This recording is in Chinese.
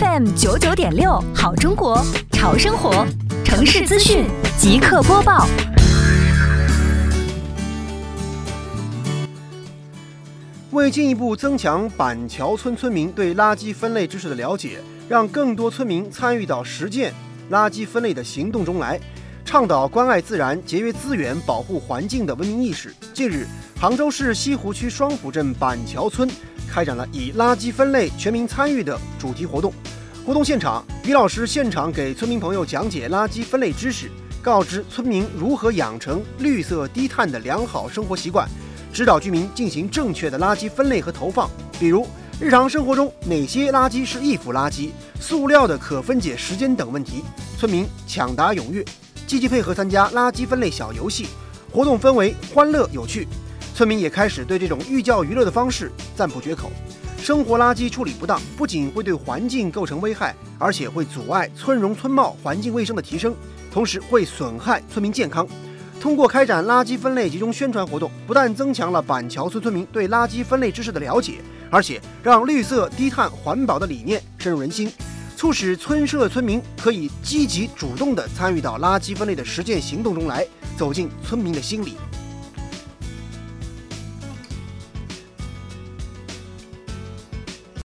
FM 九九点六，好中国，潮生活，城市资讯即刻播报。为进一步增强板桥村村民对垃圾分类知识的了解，让更多村民参与到实践垃圾分类的行动中来，倡导关爱自然、节约资源、保护环境的文明意识。近日，杭州市西湖区双浦镇板桥村开展了以“垃圾分类，全民参与”的主题活动。活动现场，于老师现场给村民朋友讲解垃圾分类知识，告知村民如何养成绿色低碳的良好生活习惯。指导居民进行正确的垃圾分类和投放，比如日常生活中哪些垃圾是易腐垃圾、塑料的可分解时间等问题。村民抢答踊跃，积极配合参加垃圾分类小游戏，活动氛围欢乐有趣。村民也开始对这种寓教于乐的方式赞不绝口。生活垃圾处理不当，不仅会对环境构成危害，而且会阻碍村容村貌、环境卫生的提升，同时会损害村民健康。通过开展垃圾分类集中宣传活动，不但增强了板桥村村民对垃圾分类知识的了解，而且让绿色低碳环保的理念深入人心，促使村社村民可以积极主动地参与到垃圾分类的实践行动中来，走进村民的心里。